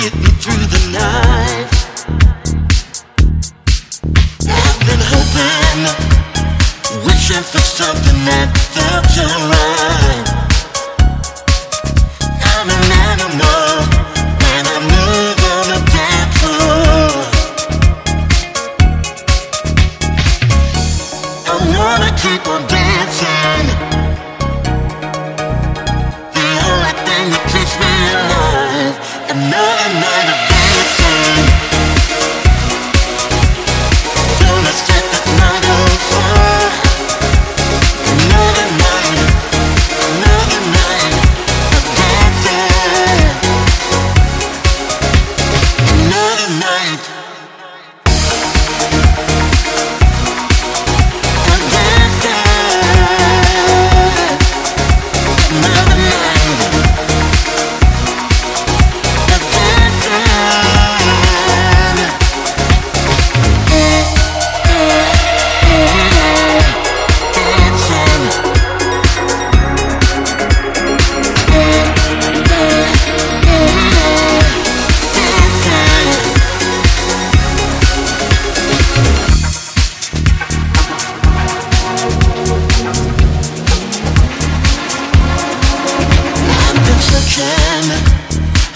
get me through the night. I've been hoping, wishing for something that felt right. I'm an animal I on. I wanna keep on dancing.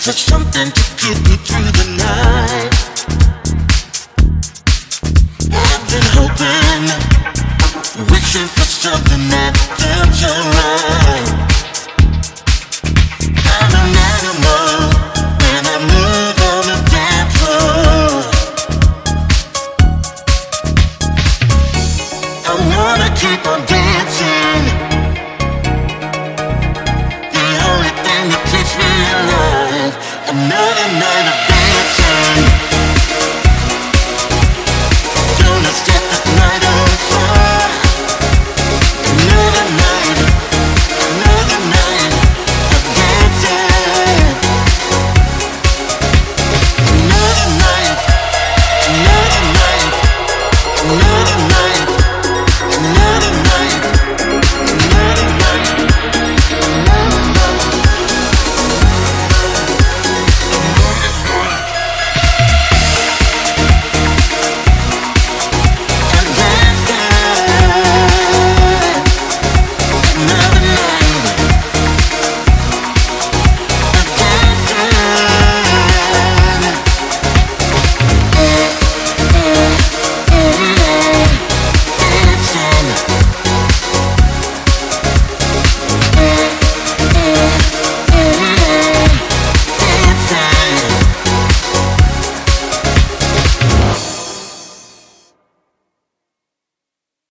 For something to get me through the night. I've been hoping, wishing for something that felt right. I'm an animal when I move on the dance floor. I wanna keep on Thing that